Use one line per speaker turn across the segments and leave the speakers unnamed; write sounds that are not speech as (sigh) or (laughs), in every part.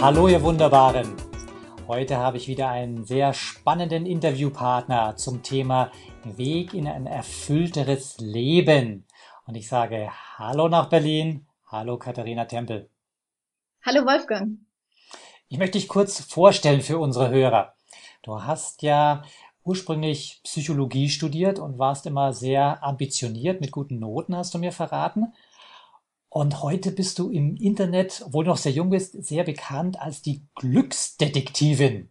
Hallo ihr Wunderbaren! Heute habe ich wieder einen sehr spannenden Interviewpartner zum Thema Weg in ein erfüllteres Leben. Und ich sage Hallo nach Berlin. Hallo Katharina Tempel.
Hallo Wolfgang.
Ich möchte dich kurz vorstellen für unsere Hörer. Du hast ja ursprünglich Psychologie studiert und warst immer sehr ambitioniert mit guten Noten, hast du mir verraten. Und heute bist du im Internet, obwohl du noch sehr jung bist, sehr bekannt als die Glücksdetektivin.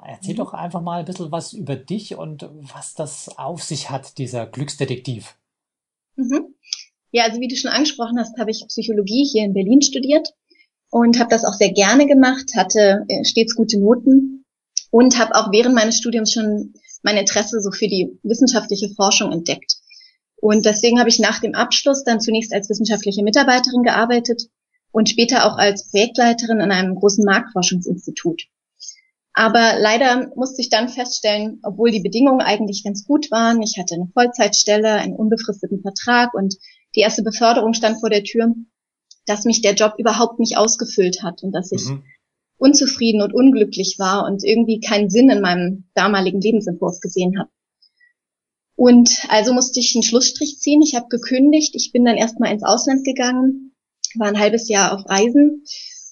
Erzähl mhm. doch einfach mal ein bisschen was über dich und was das auf sich hat, dieser Glücksdetektiv.
Mhm. Ja, also wie du schon angesprochen hast, habe ich Psychologie hier in Berlin studiert und habe das auch sehr gerne gemacht, hatte äh, stets gute Noten und habe auch während meines Studiums schon mein Interesse so für die wissenschaftliche Forschung entdeckt. Und deswegen habe ich nach dem Abschluss dann zunächst als wissenschaftliche Mitarbeiterin gearbeitet und später auch als Projektleiterin an einem großen Marktforschungsinstitut. Aber leider musste ich dann feststellen, obwohl die Bedingungen eigentlich ganz gut waren, ich hatte eine Vollzeitstelle, einen unbefristeten Vertrag und die erste Beförderung stand vor der Tür, dass mich der Job überhaupt nicht ausgefüllt hat und dass ich mhm. unzufrieden und unglücklich war und irgendwie keinen Sinn in meinem damaligen Lebensentwurf gesehen habe. Und also musste ich einen Schlussstrich ziehen. Ich habe gekündigt. Ich bin dann erstmal ins Ausland gegangen, war ein halbes Jahr auf Reisen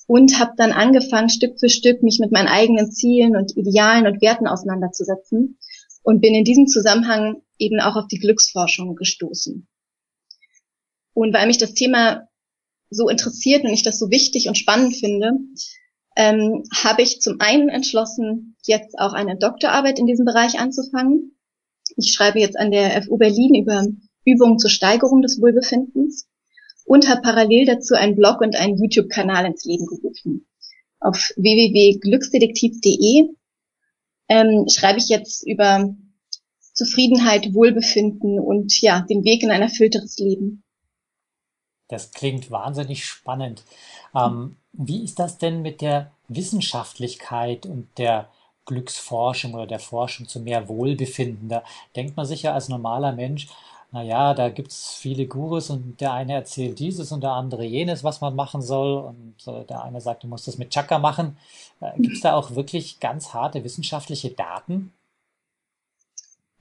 und habe dann angefangen, Stück für Stück mich mit meinen eigenen Zielen und Idealen und Werten auseinanderzusetzen und bin in diesem Zusammenhang eben auch auf die Glücksforschung gestoßen. Und weil mich das Thema so interessiert und ich das so wichtig und spannend finde, ähm, habe ich zum einen entschlossen, jetzt auch eine Doktorarbeit in diesem Bereich anzufangen ich schreibe jetzt an der FU Berlin über Übungen zur Steigerung des Wohlbefindens und habe parallel dazu einen Blog und einen YouTube-Kanal ins Leben gerufen. Auf www.glücksdetektiv.de ähm, schreibe ich jetzt über Zufriedenheit, Wohlbefinden und ja, den Weg in ein erfüllteres Leben.
Das klingt wahnsinnig spannend. Ähm, wie ist das denn mit der Wissenschaftlichkeit und der Glücksforschung oder der Forschung zu mehr Wohlbefinden. Da denkt man sich ja als normaler Mensch, naja, da gibt es viele Gurus und der eine erzählt dieses und der andere jenes, was man machen soll. Und der eine sagt, du musst das mit Chakra machen. Äh, gibt es da auch wirklich ganz harte wissenschaftliche Daten?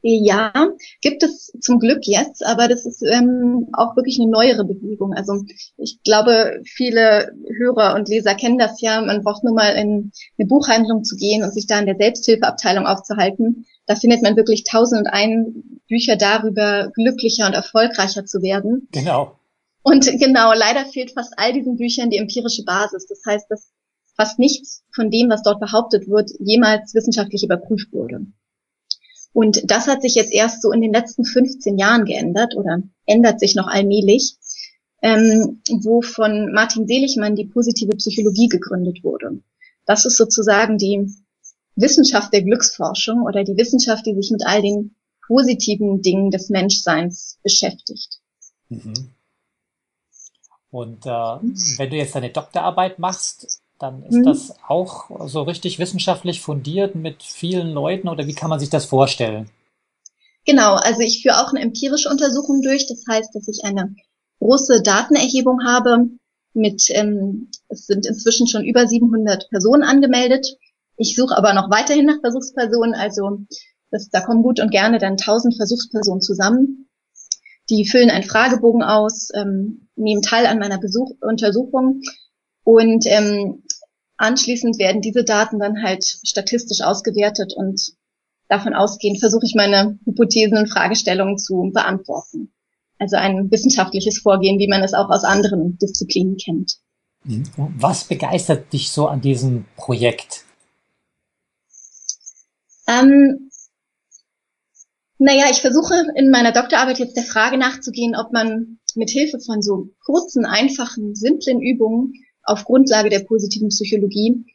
Ja, gibt es zum Glück jetzt, aber das ist ähm, auch wirklich eine neuere Bewegung. Also ich glaube, viele Hörer und Leser kennen das ja. Man braucht nur mal in eine Buchhandlung zu gehen und sich da in der Selbsthilfeabteilung aufzuhalten. Da findet man wirklich tausend und ein Bücher darüber, glücklicher und erfolgreicher zu werden.
Genau.
Und genau, leider fehlt fast all diesen Büchern die empirische Basis. Das heißt, dass fast nichts von dem, was dort behauptet wird, jemals wissenschaftlich überprüft wurde. Und das hat sich jetzt erst so in den letzten 15 Jahren geändert oder ändert sich noch allmählich, ähm, wo von Martin Seligmann die positive Psychologie gegründet wurde. Das ist sozusagen die Wissenschaft der Glücksforschung oder die Wissenschaft, die sich mit all den positiven Dingen des Menschseins beschäftigt. Mhm.
Und äh, wenn du jetzt deine Doktorarbeit machst, dann ist mhm. das auch so richtig wissenschaftlich fundiert mit vielen Leuten oder wie kann man sich das vorstellen?
Genau, also ich führe auch eine empirische Untersuchung durch. Das heißt, dass ich eine große Datenerhebung habe mit, ähm, es sind inzwischen schon über 700 Personen angemeldet. Ich suche aber noch weiterhin nach Versuchspersonen, also das, da kommen gut und gerne dann 1000 Versuchspersonen zusammen. Die füllen einen Fragebogen aus, ähm, nehmen teil an meiner Besuch Untersuchung und ähm, anschließend werden diese Daten dann halt statistisch ausgewertet und davon ausgehend versuche ich meine Hypothesen und Fragestellungen zu beantworten. Also ein wissenschaftliches Vorgehen, wie man es auch aus anderen Disziplinen kennt.
Mhm. Was begeistert dich so an diesem Projekt?
Ähm, naja, ich versuche in meiner Doktorarbeit jetzt der Frage nachzugehen, ob man mit Hilfe von so kurzen, einfachen, simplen Übungen auf Grundlage der positiven Psychologie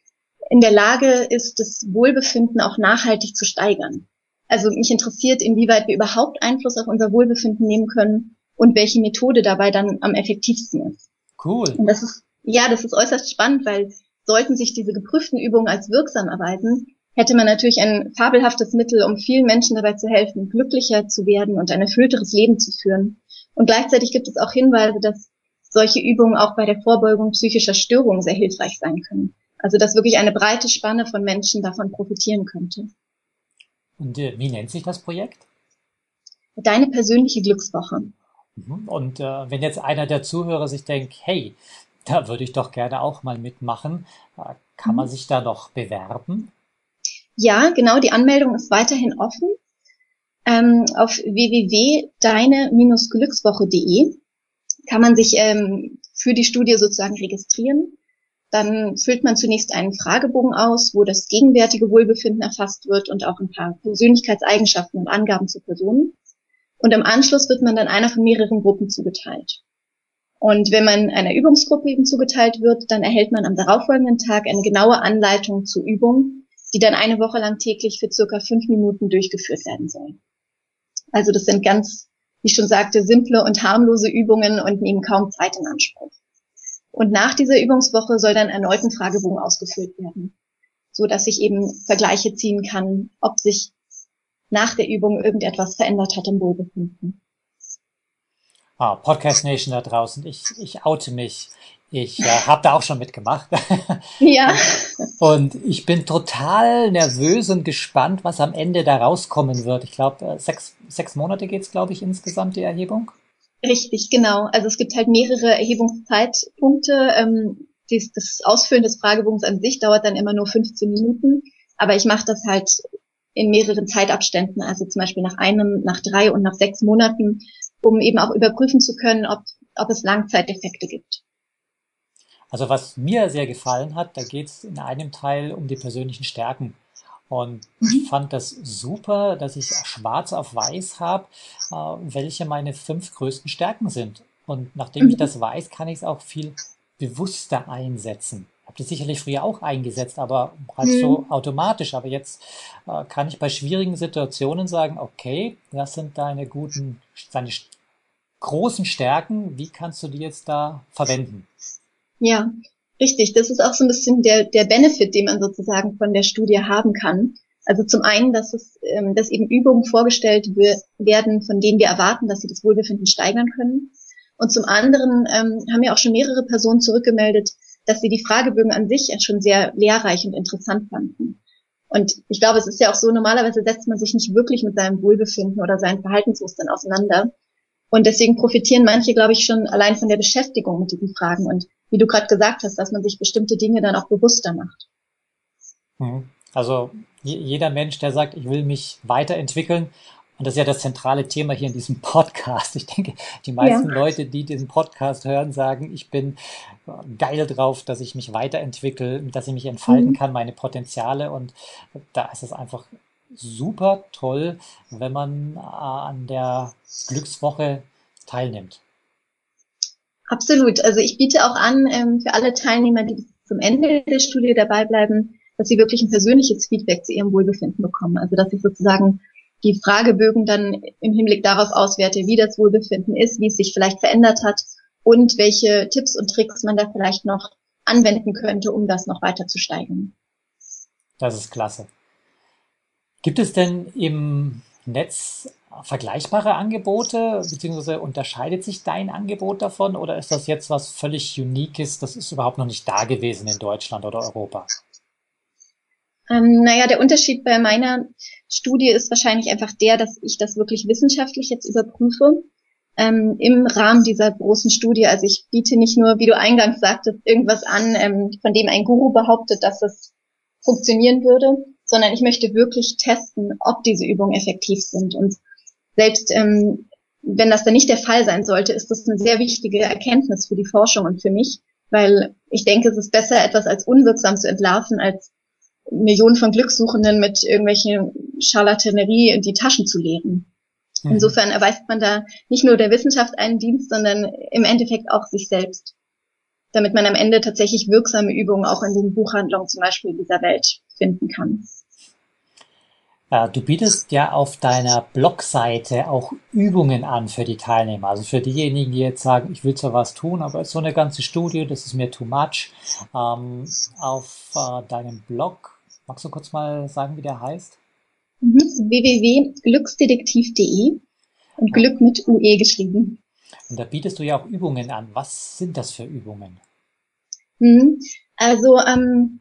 in der Lage ist, das Wohlbefinden auch nachhaltig zu steigern. Also mich interessiert, inwieweit wir überhaupt Einfluss auf unser Wohlbefinden nehmen können und welche Methode dabei dann am effektivsten ist.
Cool.
Und das ist, ja, das ist äußerst spannend, weil sollten sich diese geprüften Übungen als wirksam erweisen, hätte man natürlich ein fabelhaftes Mittel, um vielen Menschen dabei zu helfen, glücklicher zu werden und ein erfüllteres Leben zu führen. Und gleichzeitig gibt es auch Hinweise, dass solche Übungen auch bei der Vorbeugung psychischer Störungen sehr hilfreich sein können. Also dass wirklich eine breite Spanne von Menschen davon profitieren könnte.
Und äh, wie nennt sich das Projekt?
Deine persönliche Glückswoche.
Mhm. Und äh, wenn jetzt einer der Zuhörer sich denkt, hey, da würde ich doch gerne auch mal mitmachen, äh, kann mhm. man sich da noch bewerben?
Ja, genau, die Anmeldung ist weiterhin offen. Ähm, auf www.deine-glückswoche.de kann man sich ähm, für die Studie sozusagen registrieren. Dann füllt man zunächst einen Fragebogen aus, wo das gegenwärtige Wohlbefinden erfasst wird und auch ein paar Persönlichkeitseigenschaften und Angaben zur Person. Und im Anschluss wird man dann einer von mehreren Gruppen zugeteilt. Und wenn man einer Übungsgruppe eben zugeteilt wird, dann erhält man am darauffolgenden Tag eine genaue Anleitung zur Übung, die dann eine Woche lang täglich für circa fünf Minuten durchgeführt werden soll. Also das sind ganz, wie ich schon sagte, simple und harmlose Übungen und nehmen kaum Zeit in Anspruch. Und nach dieser Übungswoche soll dann erneut ein Fragebogen ausgefüllt werden, so dass ich eben Vergleiche ziehen kann, ob sich nach der Übung irgendetwas verändert hat im Wohlbefinden.
Ah, Podcast Nation da draußen, ich, ich oute mich. Ich äh, habe da auch schon mitgemacht. (laughs)
Ja.
und ich bin total nervös und gespannt, was am Ende da rauskommen wird. Ich glaube, äh, sechs, sechs Monate geht's, glaube ich, insgesamt die Erhebung.
Richtig, genau. Also es gibt halt mehrere Erhebungszeitpunkte. Ähm, dies, das Ausfüllen des Fragebogens an sich dauert dann immer nur 15 Minuten. Aber ich mache das halt in mehreren Zeitabständen, also zum Beispiel nach einem, nach drei und nach sechs Monaten, um eben auch überprüfen zu können, ob, ob es Langzeiteffekte gibt.
Also was mir sehr gefallen hat, da geht es in einem Teil um die persönlichen Stärken. Und ich mhm. fand das super, dass ich schwarz auf weiß habe, äh, welche meine fünf größten Stärken sind. Und nachdem ich mhm. das weiß, kann ich es auch viel bewusster einsetzen. Ich habe das sicherlich früher auch eingesetzt, aber halt mhm. so automatisch. Aber jetzt äh, kann ich bei schwierigen Situationen sagen, okay, das sind deine guten, deine großen Stärken. Wie kannst du die jetzt da verwenden?
Ja, richtig. Das ist auch so ein bisschen der, der Benefit, den man sozusagen von der Studie haben kann. Also zum einen, dass es, ähm, dass eben Übungen vorgestellt werden, von denen wir erwarten, dass sie das Wohlbefinden steigern können. Und zum anderen ähm, haben ja auch schon mehrere Personen zurückgemeldet, dass sie die Fragebögen an sich schon sehr lehrreich und interessant fanden. Und ich glaube, es ist ja auch so, normalerweise setzt man sich nicht wirklich mit seinem Wohlbefinden oder seinen Verhaltensmustern auseinander. Und deswegen profitieren manche, glaube ich, schon allein von der Beschäftigung mit diesen Fragen. Und wie du gerade gesagt hast, dass man sich bestimmte Dinge dann auch bewusster macht.
Mhm. Also jeder Mensch, der sagt, ich will mich weiterentwickeln, und das ist ja das zentrale Thema hier in diesem Podcast. Ich denke, die meisten ja. Leute, die diesen Podcast hören, sagen, ich bin geil drauf, dass ich mich weiterentwickle, dass ich mich entfalten mhm. kann, meine Potenziale. Und da ist es einfach super toll, wenn man äh, an der Glückswoche teilnimmt.
Absolut. Also ich biete auch an, ähm, für alle Teilnehmer, die zum Ende der Studie dabei bleiben, dass sie wirklich ein persönliches Feedback zu ihrem Wohlbefinden bekommen. Also dass ich sozusagen die Fragebögen dann im Hinblick darauf auswerte, wie das Wohlbefinden ist, wie es sich vielleicht verändert hat und welche Tipps und Tricks man da vielleicht noch anwenden könnte, um das noch weiter zu steigern.
Das ist klasse. Gibt es denn im Netz vergleichbare Angebote, beziehungsweise unterscheidet sich dein Angebot davon oder ist das jetzt was völlig Uniques, das ist überhaupt noch nicht da gewesen in Deutschland oder Europa?
Ähm, naja, der Unterschied bei meiner Studie ist wahrscheinlich einfach der, dass ich das wirklich wissenschaftlich jetzt überprüfe ähm, im Rahmen dieser großen Studie. Also ich biete nicht nur, wie du eingangs sagtest, irgendwas an, ähm, von dem ein Guru behauptet, dass es funktionieren würde, sondern ich möchte wirklich testen, ob diese Übungen effektiv sind. Und selbst ähm, wenn das dann nicht der Fall sein sollte, ist das eine sehr wichtige Erkenntnis für die Forschung und für mich, weil ich denke, es ist besser, etwas als unwirksam zu entlarven, als Millionen von Glückssuchenden mit irgendwelchen Charlatanerie in die Taschen zu leeren. Mhm. Insofern erweist man da nicht nur der Wissenschaft einen Dienst, sondern im Endeffekt auch sich selbst. damit man am Ende tatsächlich wirksame Übungen auch in den Buchhandlungen zum Beispiel dieser Welt finden kann.
Äh, du bietest ja auf deiner Blogseite auch Übungen an für die Teilnehmer. Also für diejenigen, die jetzt sagen, ich will zwar was tun, aber so eine ganze Studie, das ist mir too much. Ähm, auf äh, deinem Blog, magst du kurz mal sagen, wie der heißt?
Www.glücksdetektiv.de und Glück mit UE geschrieben.
Und da bietest du ja auch Übungen an. Was sind das für Übungen?
Mhm, also ähm,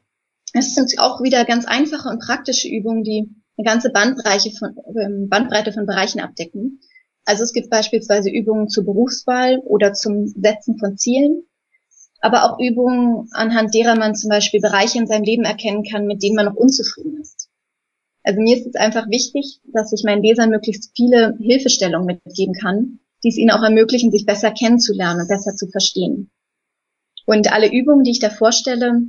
es sind auch wieder ganz einfache und praktische Übungen, die eine ganze Bandbreite von, ähm, Bandbreite von Bereichen abdecken. Also es gibt beispielsweise Übungen zur Berufswahl oder zum Setzen von Zielen, aber auch Übungen, anhand derer man zum Beispiel Bereiche in seinem Leben erkennen kann, mit denen man noch unzufrieden ist. Also mir ist es einfach wichtig, dass ich meinen Lesern möglichst viele Hilfestellungen mitgeben kann, die es ihnen auch ermöglichen, sich besser kennenzulernen und besser zu verstehen. Und alle Übungen, die ich da vorstelle,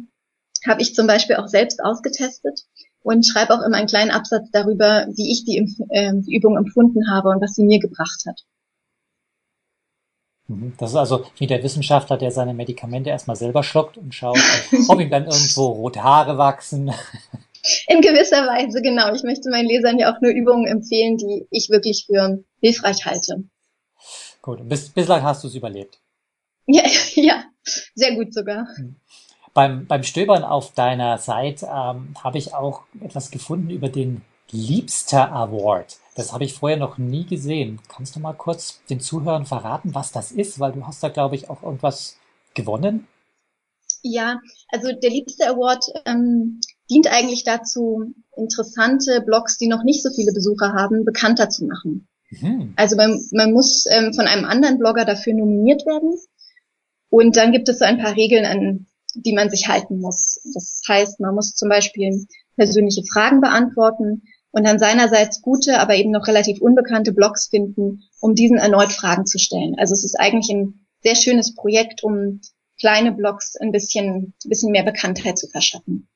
habe ich zum Beispiel auch selbst ausgetestet und schreibe auch immer einen kleinen Absatz darüber, wie ich die, äh, die Übung empfunden habe und was sie mir gebracht hat.
Mhm. Das ist also wie der Wissenschaftler, der seine Medikamente erstmal selber schluckt und schaut, (laughs) ob ihm dann irgendwo rote Haare wachsen. (laughs)
In gewisser Weise, genau. Ich möchte meinen Lesern ja auch nur Übungen empfehlen, die ich wirklich für hilfreich halte.
Gut, bis, bislang hast du es überlebt.
Ja, (laughs) ja, sehr gut sogar. Mhm.
Beim, beim Stöbern auf deiner Seite ähm, habe ich auch etwas gefunden über den Liebster Award. Das habe ich vorher noch nie gesehen. Kannst du mal kurz den Zuhörern verraten, was das ist? Weil du hast da, glaube ich, auch irgendwas gewonnen.
Ja, also der Liebster Award ähm, dient eigentlich dazu, interessante Blogs, die noch nicht so viele Besucher haben, bekannter zu machen. Mhm. Also man, man muss ähm, von einem anderen Blogger dafür nominiert werden. Und dann gibt es so ein paar Regeln, an die man sich halten muss. Das heißt, man muss zum Beispiel persönliche Fragen beantworten und dann seinerseits gute, aber eben noch relativ unbekannte Blogs finden, um diesen erneut Fragen zu stellen. Also es ist eigentlich ein sehr schönes Projekt, um kleine Blogs ein bisschen, ein bisschen mehr Bekanntheit zu verschaffen.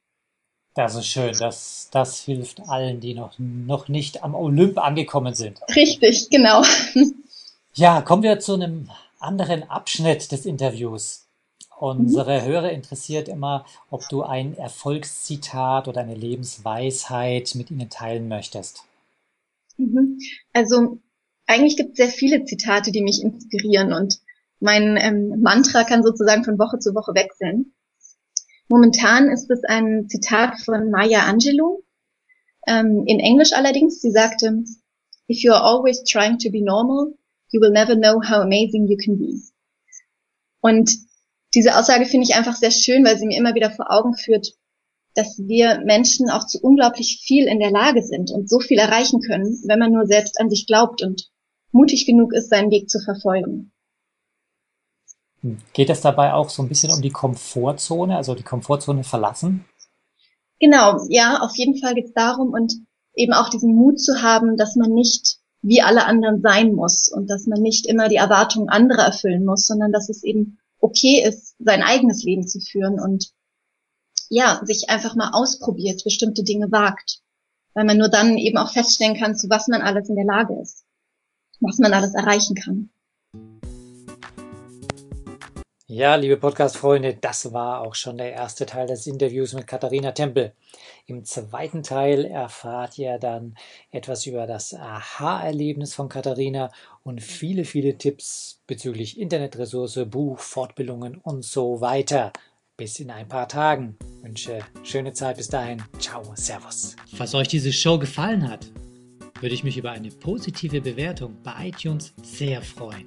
Das ist schön. Das, das hilft allen, die noch, noch nicht am Olymp angekommen sind.
Richtig, genau.
Ja, kommen wir zu einem anderen Abschnitt des Interviews. Unsere mhm. Hörer interessiert immer, ob du ein Erfolgszitat oder eine Lebensweisheit mit ihnen teilen möchtest.
Mhm. Also eigentlich gibt es sehr viele Zitate, die mich inspirieren und mein ähm, Mantra kann sozusagen von Woche zu Woche wechseln. Momentan ist es ein Zitat von Maya Angelou, ähm, in Englisch allerdings. Sie sagte, If you are always trying to be normal, you will never know how amazing you can be. Und diese Aussage finde ich einfach sehr schön, weil sie mir immer wieder vor Augen führt, dass wir Menschen auch zu unglaublich viel in der Lage sind und so viel erreichen können, wenn man nur selbst an sich glaubt und mutig genug ist, seinen Weg zu verfolgen.
Hm. Geht es dabei auch so ein bisschen um die Komfortzone, also die Komfortzone verlassen?
Genau, ja, auf jeden Fall geht es darum und eben auch diesen Mut zu haben, dass man nicht wie alle anderen sein muss und dass man nicht immer die Erwartungen anderer erfüllen muss, sondern dass es eben okay ist, sein eigenes Leben zu führen und ja, sich einfach mal ausprobiert, bestimmte Dinge wagt. Weil man nur dann eben auch feststellen kann, zu was man alles in der Lage ist, was man alles erreichen kann.
Ja, liebe Podcast-Freunde, das war auch schon der erste Teil des Interviews mit Katharina Tempel. Im zweiten Teil erfahrt ihr dann etwas über das Aha-Erlebnis von Katharina und viele, viele Tipps bezüglich Internetressource, Buch, Fortbildungen und so weiter. Bis in ein paar Tagen. Ich wünsche schöne Zeit bis dahin. Ciao, Servus. Falls euch diese Show gefallen hat, würde ich mich über eine positive Bewertung bei iTunes sehr freuen.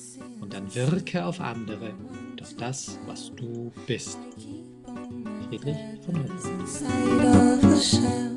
und dann wirke auf andere durch das, was du bist. Friedrich von Hütten.